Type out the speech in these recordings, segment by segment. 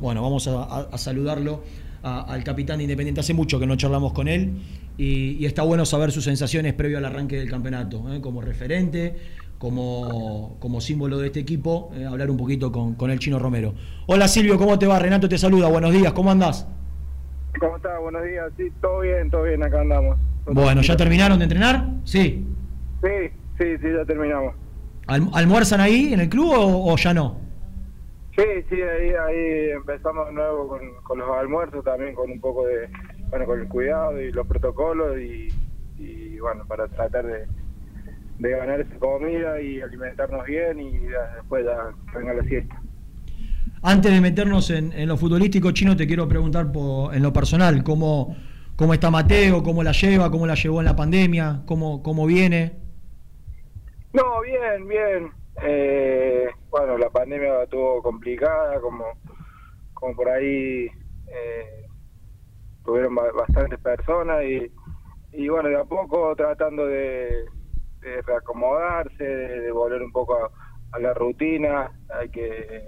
Bueno, vamos a, saludarlo al capitán de Independiente. Hace mucho que no charlamos con él y, está bueno saber sus sensaciones previo al arranque del campeonato, ¿eh? como referente, como, como, símbolo de este equipo, eh, hablar un poquito con, el chino Romero. Hola Silvio, ¿cómo te va? Renato te saluda, buenos días, ¿cómo andás? ¿Cómo estás? Buenos días, sí, todo bien, todo bien, acá andamos. Bueno, ¿ya terminaron de entrenar? Sí. Sí, sí, sí, ya terminamos. ¿Almuerzan ahí en el club o ya no? Sí, sí, ahí, ahí empezamos de nuevo con, los almuerzos, también con un poco de, bueno, con el cuidado y los protocolos y, bueno, para tratar de, ganar esa comida y alimentarnos bien y después ya venga la siesta. Antes de meternos en, en, lo futbolístico, Chino, te quiero preguntar por, en lo personal, ¿cómo, ¿cómo está Mateo? ¿Cómo la lleva? ¿Cómo la llevó en la pandemia? ¿Cómo, cómo viene? No, bien, bien. Eh, bueno, la pandemia estuvo complicada, como, como por ahí eh, tuvieron bastantes personas y, y bueno, de a poco tratando de, reacomodarse, de, volver un poco a, la rutina, hay que,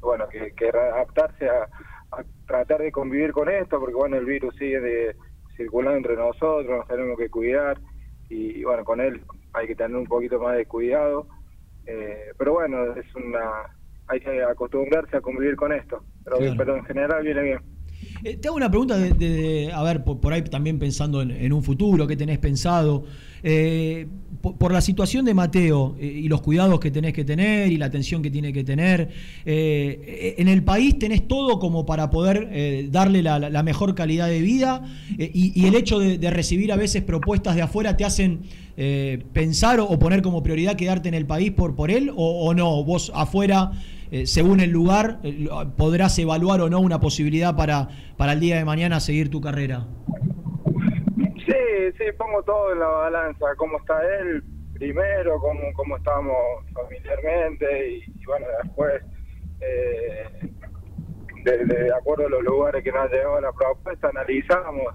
bueno, que, adaptarse a, tratar de convivir con esto, porque bueno, el virus sigue circulando entre nosotros, nos tenemos que cuidar y bueno, con él hay que tener un poquito más de cuidado eh, pero bueno, es una hay que acostumbrarse a convivir con esto. Pero, en general viene bien. Eh, te hago una pregunta de, a ver, por, ahí también pensando en, un futuro, ¿qué tenés pensado? Eh, por, la situación de Mateo y los cuidados que tenés que tener y la atención que tiene que tener, en el país tenés todo como para poder darle la, mejor calidad de vida y, el hecho de recibir a veces propuestas de afuera te hacen eh, pensar o poner como prioridad quedarte en el país por, por él o, no? ¿Vos afuera, eh, según el lugar, eh, podrás evaluar o no una posibilidad para, para el día de mañana seguir tu carrera? Sí, sí, pongo todo en la balanza, cómo está él primero, cómo, cómo estamos familiarmente y, bueno, después, de, acuerdo a los lugares que nos llevado la propuesta, analizamos,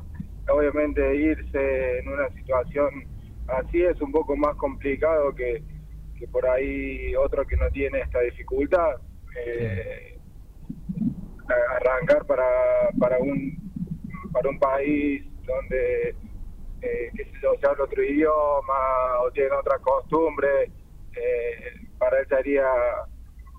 obviamente irse en una situación así es un poco más complicado que, por ahí otro que no tiene esta dificultad. Eh, arrancar para, para un para un país donde eh, que se habla otro idioma o tiene otra costumbre, eh, para él sería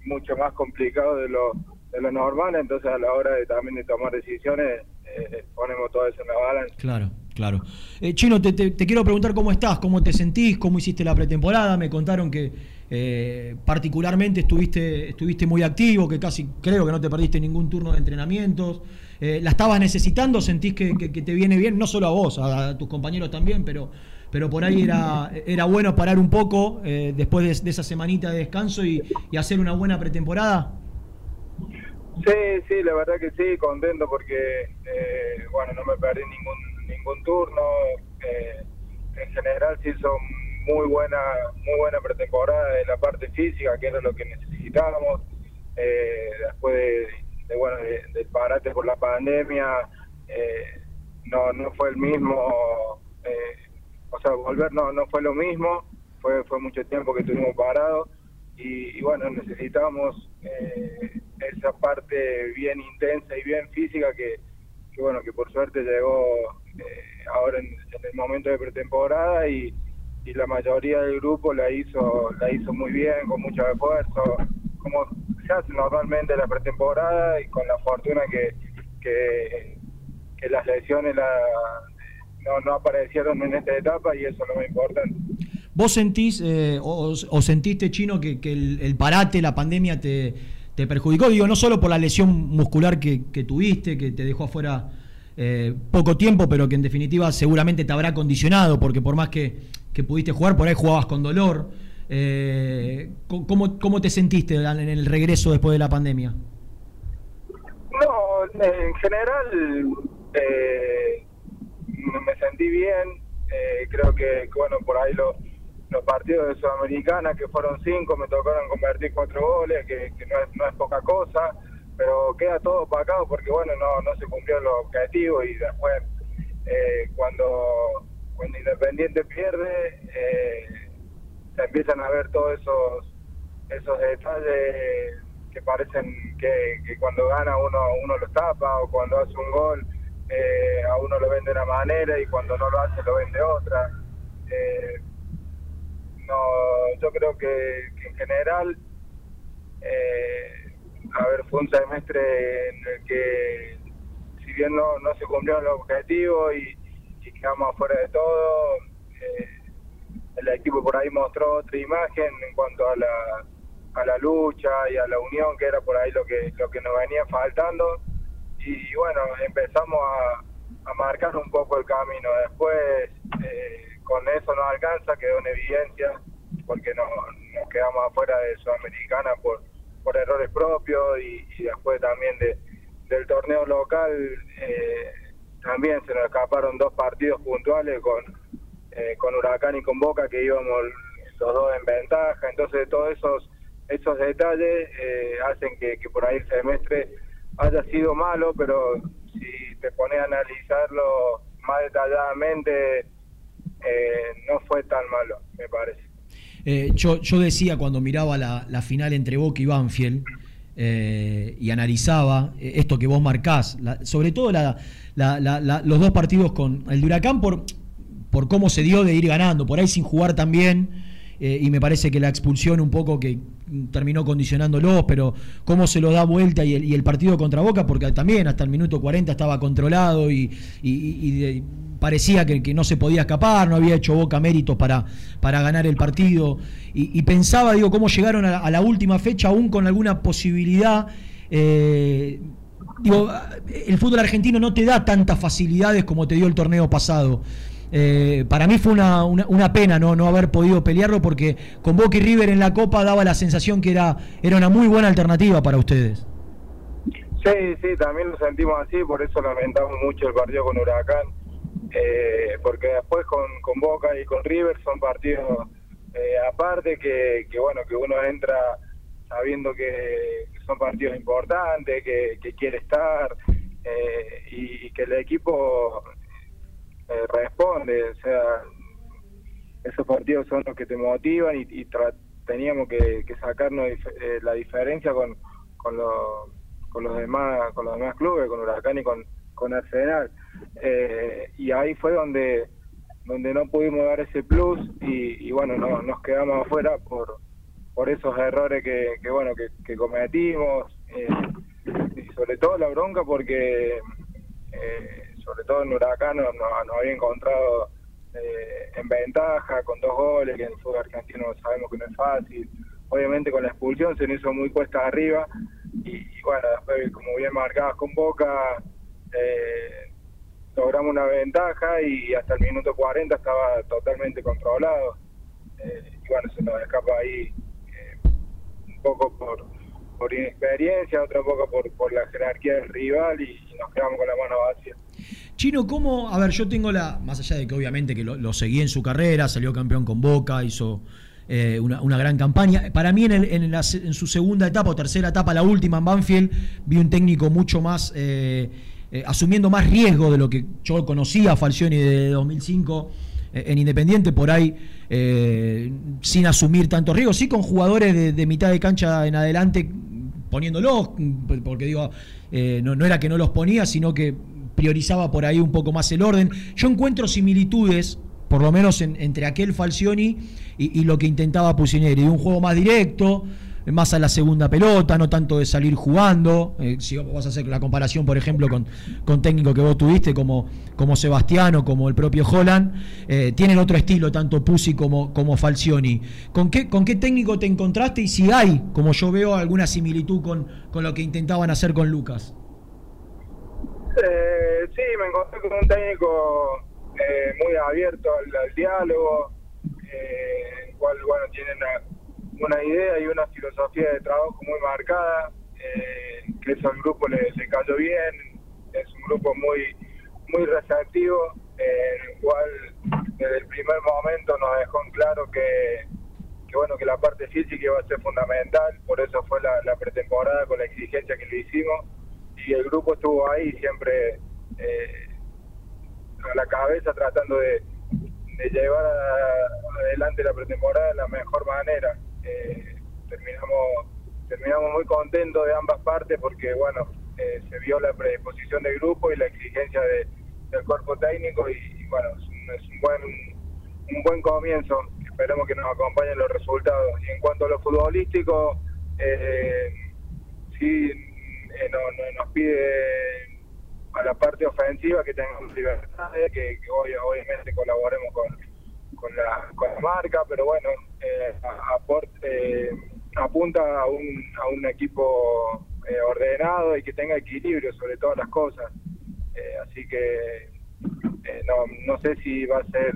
mucho más complicado de lo, de lo normal, entonces a la hora de también de tomar decisiones eh, ponemos todo eso en la balanza. Claro. Claro. Eh, Chino, te, quiero preguntar cómo estás, cómo te sentís, cómo hiciste la pretemporada. Me contaron que eh, particularmente estuviste, estuviste muy activo, que casi creo que no te perdiste ningún turno de entrenamientos. Eh, ¿La estabas necesitando? ¿Sentís que, te viene bien? No solo a vos, a, tus compañeros también, pero, pero por ahí era, bueno parar un poco después de, esa semanita de descanso y, y hacer una buena pretemporada. Sí, sí, la verdad que sí, contento porque, bueno, no me perdí ningún ningún turno. Eh, en general se hizo muy buena, muy buena pretemporada en la parte física, que era lo que necesitábamos. Eh, después de, bueno, del parate por la pandemia, eh, no, no fue el mismo, o sea, volver no, no fue lo mismo, fue, fue mucho tiempo que estuvimos parados y, bueno, necesitamos esa parte bien intensa y bien física que, que bueno, que por suerte llegó eh, ahora en, el momento de pretemporada y, la mayoría del grupo la hizo la hizo muy bien, con mucho esfuerzo, como se hace normalmente la pretemporada y con la fortuna que, que, las lesiones no, no aparecieron en esta etapa y eso es lo más importante. ¿Vos sentís eh, o, sentiste, Chino, que, el, parate, la pandemia te, te perjudicó? Digo, no solo por la lesión muscular que, que tuviste, que te dejó afuera eh, poco tiempo, pero que en definitiva seguramente te habrá condicionado, porque por más que, pudiste jugar, por ahí jugabas con dolor. Eh, ¿cómo, ¿Cómo te sentiste en el regreso después de la pandemia? No, en general eh, me sentí bien. creo que, bueno, por ahí los partidos de Sudamericana, que fueron cinco, me tocaron convertir cuatro goles, que, no, es, no es poca cosa pero queda todo opacado porque bueno no no se cumplió los objetivos y después eh, cuando cuando Independiente pierde eh, se empiezan a ver todos esos esos detalles que parecen que, cuando gana uno uno los tapa o cuando hace un gol eh, a uno lo ven de una manera y cuando no lo hace lo ven de otra. Eh, yo creo que, en general, eh, a ver, fue un semestre en el que si bien no, no se cumplió el objetivo y, quedamos afuera de todo, el equipo por ahí mostró otra imagen en cuanto a la a la lucha y a la unión que era por ahí lo que lo que nos venía faltando. Y bueno empezamos a, a marcar un poco el camino. Después eh, con eso no alcanza quedó en evidencia porque no, nos quedamos afuera de Sudamericana por por errores propios y, después también de, del torneo local eh, también se nos escaparon dos partidos puntuales con eh, con Huracán y con Boca que íbamos los dos en ventaja. Entonces todos esos esos detalles eh, hacen que, por ahí el semestre haya sido malo, pero si te pones a analizarlo más detalladamente, eh, no fue tan malo, me parece. Eh, yo, yo decía cuando miraba la, la final entre Boca y Banfield, y analizaba esto que vos marcás, sobre todo la, los dos partidos con el de Huracán por, por cómo se dio de ir ganando, por ahí sin jugar también, y me parece que la expulsión un poco que terminó condicionándolos, pero cómo se lo da vuelta y el, partido contra Boca, porque también hasta el minuto 40 estaba controlado y, parecía que, no se podía escapar, no había hecho Boca méritos para, para ganar el partido. Y, pensaba, digo, cómo llegaron a, la última fecha aún con alguna posibilidad. Eh, digo, el fútbol argentino no te da tantas facilidades como te dio el torneo pasado. Eh, para mí fue una, una, pena ¿no? no haber podido pelearlo porque con Boca y River en la Copa daba la sensación que era, era una muy buena alternativa para ustedes. Sí, sí, también lo sentimos así, por eso lamentamos mucho el partido con Huracán, eh, porque después con, con Boca y con River son partidos eh, aparte que, que, bueno, que uno entra sabiendo que son partidos importantes, que, que quiere estar y que el equipo eh, responde, o sea, esos partidos son los que te motivan y, teníamos que, sacarnos eh, la diferencia con, con, con los demás con los demás clubes, con Huracán y con, con Arsenal. Eh, y ahí fue donde donde no pudimos dar ese plus y, bueno, no, nos quedamos afuera por por esos errores que, bueno que, cometimos y sobre todo la bronca porque eh, sobre todo en Huracán nos, había encontrado eh, en ventaja con dos goles, que en el fútbol argentino sabemos que no es fácil. Obviamente con la expulsión se nos hizo muy cuesta arriba y, bueno, después como bien marcabas con Boca, eh, logramos una ventaja y hasta el minuto 40 estaba totalmente controlado. Eh, y bueno, se nos escapa ahí un poco por, por inexperiencia, otro poco por, por la jerarquía del rival y nos quedamos con la mano vacía. Chino, ¿cómo? A ver, yo tengo la. Más allá de que obviamente que lo, seguí en su carrera, salió campeón con Boca, hizo eh, una, gran campaña. Para mí, en, su segunda etapa o tercera etapa, la última en Banfield, vi un técnico mucho más. Eh, eh, asumiendo más riesgo de lo que yo conocía a Falcioni de 2005 en Independiente, por ahí sin asumir tanto riesgo, sí con jugadores de, mitad de cancha en adelante poniéndolos, porque digo, no, no, era que no los ponía, sino que priorizaba por ahí un poco más el orden. Yo encuentro similitudes, por lo menos entre aquel Falcioni y, lo que intentaba Pusineri, de un juego más directo, más a la segunda pelota, no tanto de salir jugando. Eh, si vas a hacer la comparación, por ejemplo, con, con técnico que vos tuviste, como, como Sebastiano, como el propio Holland, eh, tienen otro estilo, tanto Pusi como, como Falcioni. ¿Con qué, ¿Con qué técnico te encontraste y si hay, como yo veo, alguna similitud con, con lo que intentaban hacer con Lucas? Eh, sí, me encontré con un técnico eh, muy abierto al, diálogo, eh, el cual bueno tiene una, idea y una filosofía de trabajo muy marcada, eh, que eso al grupo le, cayó bien, es un grupo muy muy receptivo, en el cual desde el primer momento nos dejó en claro que, que bueno que la parte física iba a ser fundamental, por eso fue la, pretemporada con la exigencia que le hicimos y el grupo estuvo ahí siempre eh, a la cabeza tratando de, llevar adelante la pretemporada de la mejor manera. Eh, terminamos terminamos muy contentos de ambas partes porque, bueno, eh, se vio la predisposición del grupo y la exigencia del cuerpo técnico y, bueno, es un, buen un buen comienzo. Esperemos que nos acompañen los resultados. Y en cuanto a lo futbolístico, eh, sí eh, no, nos pide a la parte ofensiva que tengamos libertad, que, hoy, obviamente colaboremos con, con, la, con la marca, pero bueno, eh, aporte, apunta a un, a un equipo eh, ordenado y que tenga equilibrio sobre todas las cosas. Eh, así que eh, no, no sé si va a ser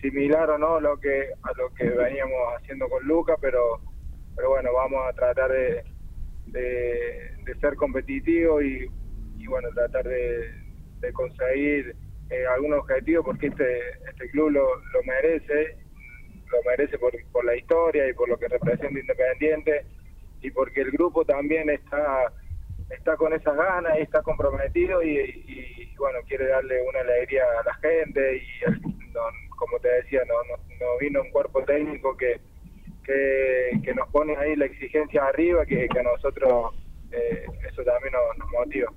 similar o no lo que a lo que veníamos haciendo con Luca, pero pero bueno, vamos a tratar de, de, ser competitivos y, y, bueno, tratar de, de conseguir algún objetivo porque este este club lo, lo merece, lo merece por, por la historia y por lo que representa Independiente y porque el grupo también está está con esas ganas y está comprometido y, bueno quiere darle una alegría a la gente y como te decía no, no, vino un cuerpo técnico que, que, nos pone ahí la exigencia arriba que, que a nosotros eh, eso también nos, motiva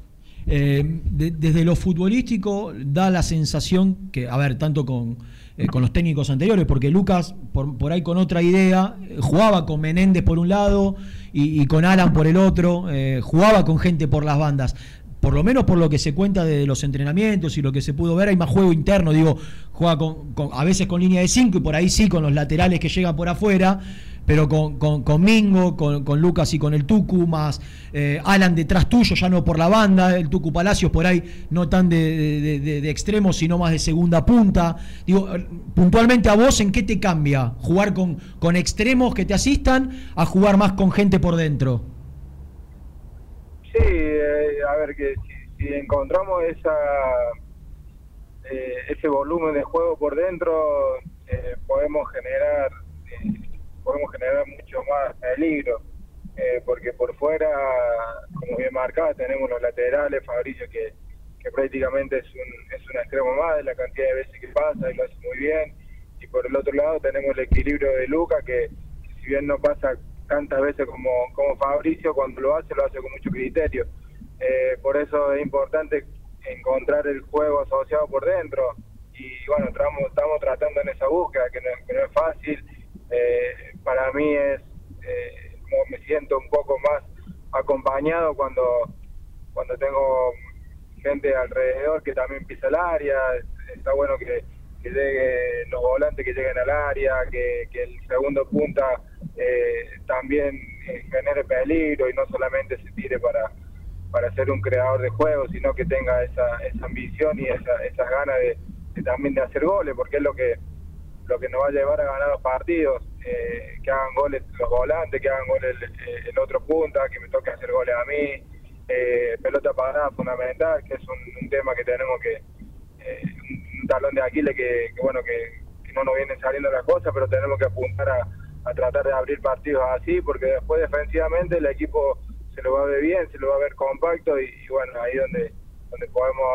eh, desde lo futbolístico da la sensación que a ver tanto con eh, con los técnicos anteriores, porque Lucas, por, por ahí con otra idea, eh, jugaba con Menéndez por un lado y, con Alan por el otro, jugaba con gente por las bandas. Por lo menos por lo que se cuenta de los entrenamientos y lo que se pudo ver, hay más juego interno, digo, juega con, a veces con línea de 5 y por ahí sí con los laterales que llegan por afuera, pero con, con, Mingo, con, Lucas y con el Tucu, más eh, Alan detrás tuyo, ya no por la banda, el Tucu Palacios por ahí no tan de, de, extremo, sino más de segunda punta. Digo, puntualmente a vos, ¿en qué te cambia jugar con, con extremos que te asistan a jugar más con gente por dentro? Sí, eh, a ver, que si, encontramos esa eh, ese volumen de juego por dentro, podemos generar podemos generar mucho más peligro, eh, porque por fuera, como bien marcado, tenemos los laterales, Fabricio que, que prácticamente es un, es un extremo más de la cantidad de veces que pasa y lo hace muy bien, y por el otro lado tenemos el equilibrio de Luca que, si bien no pasa tantas veces como, como Fabricio, cuando lo hace lo hace con mucho criterio. Eh, por eso es importante encontrar el juego asociado por dentro. Y bueno, estamos, estamos tratando en esa búsqueda que no, que no es fácil eh, para mí es, eh, me siento un poco más acompañado cuando, cuando tengo gente alrededor que también pisa el área, está bueno que, que llegue los volantes que lleguen al área, que, el segundo punta eh, también eh, genere peligro y no solamente se tire para, para ser un creador de juego, sino que tenga esa, esa ambición y esa, esas ganas de, también de hacer goles, porque es lo que lo que nos va a llevar a ganar los partidos, eh, que hagan goles los volantes, que hagan goles el, otro punta, que me toque hacer goles a mí, eh, pelota parada fundamental, que es un, tema que tenemos que, eh, un talón de Aquiles que, bueno, que, no nos vienen saliendo las cosas, pero tenemos que apuntar a, tratar de abrir partidos así, porque después defensivamente el equipo se lo va a ver bien, se lo va a ver compacto y, y bueno, ahí donde, donde podemos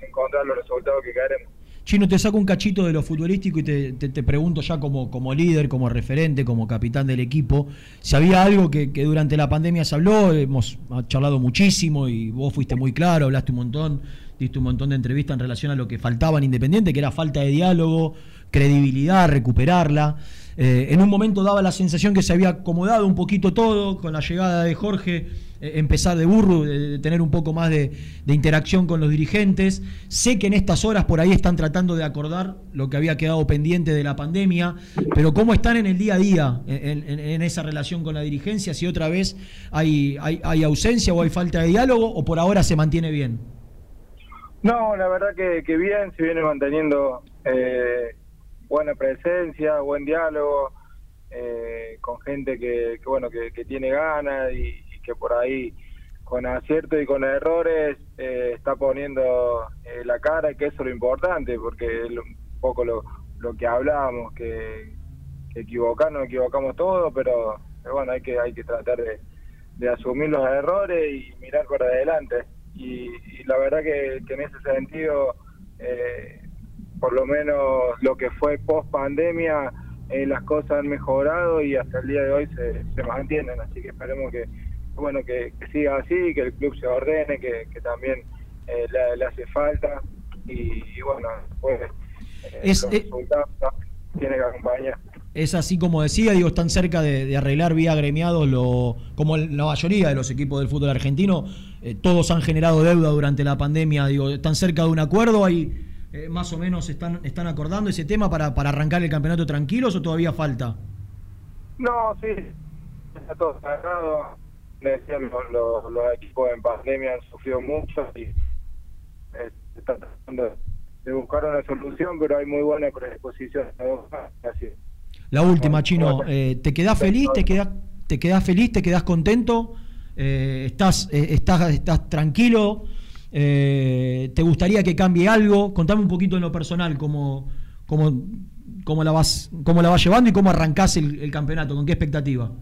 encontrar los resultados que queremos. Chino, te saco un cachito de lo futbolístico y te, pregunto ya como, como líder, como referente, como capitán del equipo, si había algo que, durante la pandemia se habló, hemos charlado muchísimo y vos fuiste muy claro, hablaste un montón, diste un montón de entrevistas en relación a lo que faltaba en Independiente, que era falta de diálogo, credibilidad, recuperarla. Eh, en un momento daba la sensación que se había acomodado un poquito todo con la llegada de Jorge, empezar de burro, de, tener un poco más de, interacción con los dirigentes. Sé que en estas horas por ahí están tratando de acordar lo que había quedado pendiente de la pandemia, pero ¿cómo están en el día a día en, esa relación con la dirigencia? Si otra vez hay, ausencia o hay falta de diálogo o por ahora se mantiene bien. No, la verdad que, bien, se viene manteniendo eh, buena presencia, buen diálogo, eh, con gente que, bueno que, tiene ganas y, que por ahí con acierto y con errores eh, está poniendo eh, la cara y que eso es lo importante porque es un poco lo, lo que hablábamos que, equivocarnos equivocamos todo pero, bueno hay que hay que tratar de, de, asumir los errores y mirar por adelante. Y, la verdad que, que en ese sentido eh, por lo menos lo que fue post pandemia, eh, las cosas han mejorado y hasta el día de hoy se, se mantienen, así que esperemos que bueno que, siga así, que el club se ordene, que, también eh, le, hace falta y, bueno, pues es, tiene que acompañar. Es así como decía, digo, están cerca de, arreglar vía agremiados, lo, como la mayoría de los equipos del fútbol argentino, todos han generado deuda durante la pandemia, digo, están cerca de un acuerdo, hay eh, más o menos están, están acordando ese tema para, para arrancar el campeonato tranquilos o todavía falta? No, sí, está todo cerrado. Decían, los, los, equipos en pandemia han sufrido mucho y eh, están tratando de buscar una solución, pero hay muy buena predisposición. Así. La última, Chino, eh, ¿te quedás feliz? ¿Te quedás, te quedás feliz? ¿Te quedás contento? ¿estás, estás, ¿Estás tranquilo? Eh, ¿Te gustaría que cambie algo? Contame un poquito en lo personal cómo, cómo, cómo, la, vas, cómo la vas llevando y cómo arrancás el, campeonato, con qué expectativa.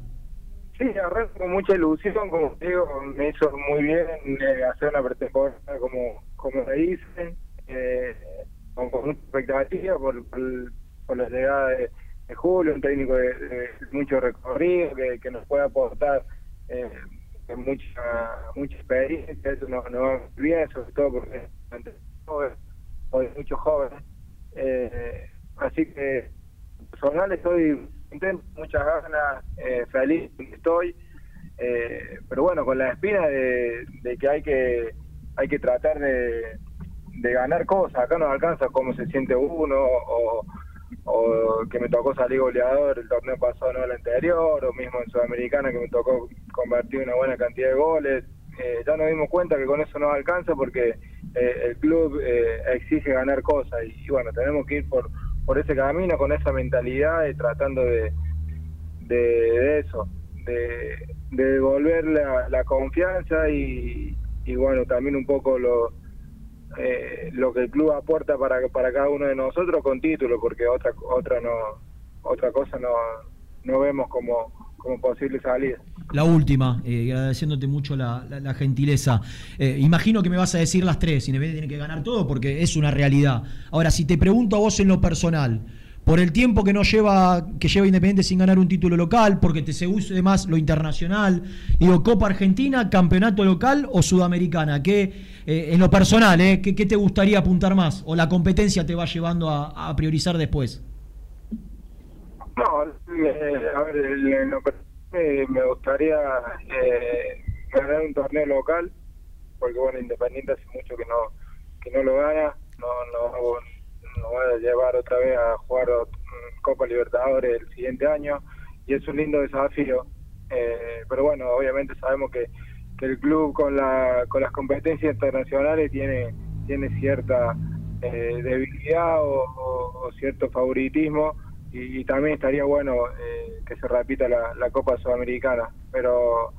Sí, arranco con mucha ilusión, como digo, me hizo muy bien eh, hacer una pretemporada como, como me hice, eh, con, mucha expectativa por, por, la llegada de, Julio, un técnico de, mucho recorrido que, que nos puede aportar eh, mucha mucha experiencia, eso no, no va bien, sobre todo porque hoy muchos jóvenes. Eh, así que personal estoy contento, muchas ganas, eh, feliz estoy, eh, pero bueno, con la espina de, que hay que hay que tratar de, de ganar cosas, acá no alcanza cómo se siente uno o o que me tocó salir goleador el torneo pasado, no el anterior, o mismo en Sudamericana que me tocó convertir una buena cantidad de goles. Eh, ya nos dimos cuenta que con eso no alcanza porque eh, el club eh, exige ganar cosas y, bueno, tenemos que ir por, por ese camino con esa mentalidad y tratando de, de, eso, de, devolver la, la confianza y, y bueno, también un poco lo eh, lo que el club aporta para para cada uno de nosotros con título porque otra otra no otra cosa no no vemos como como posible salida. La última, eh, agradeciéndote mucho la, la, gentileza. Eh, imagino que me vas a decir las tres, Independiente tiene que ganar todo porque es una realidad. Ahora, si te pregunto a vos en lo personal, por el tiempo que no lleva que lleva Independiente sin ganar un título local, porque te se use más lo internacional. Digo, Copa Argentina, campeonato local o sudamericana. ¿Qué, eh, en lo personal, eh, ¿qué, te gustaría apuntar más? ¿O la competencia te va llevando a, priorizar después? No, eh, a ver, lo personal me gustaría ganar un torneo local, porque bueno, Independiente hace mucho que no que no lo gana, no, no nos va a llevar otra vez a jugar Copa Libertadores el siguiente año y es un lindo desafío. Eh, pero bueno, obviamente sabemos que, que, el club con, la, con las competencias internacionales tiene, tiene cierta eh, debilidad o, cierto favoritismo y, también estaría bueno eh, que se repita la, Copa Sudamericana. Pero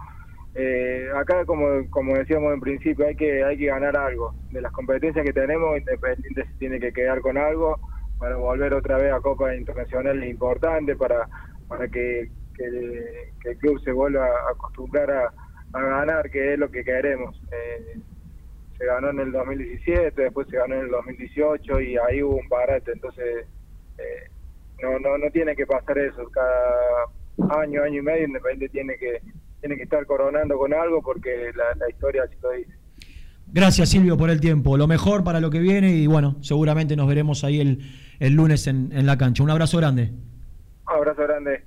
eh, acá, como, como decíamos en principio, hay que hay que ganar algo. De las competencias que tenemos, Independiente se tiene que quedar con algo para volver otra vez a Copa Internacional importante, para, para que, el club se vuelva a acostumbrar a, ganar, que es lo que queremos. Eh, se ganó en el 2017, después se ganó en el 2018 y ahí hubo un parate, entonces eh, no, no, no tiene que pasar eso. Cada año, año y medio, Independiente tiene que tiene que estar coronando con algo porque la, historia así lo dice. Gracias Silvio por el tiempo, lo mejor para lo que viene y bueno, seguramente nos veremos ahí el, el lunes en, en la cancha. Un abrazo grande. Un abrazo grande.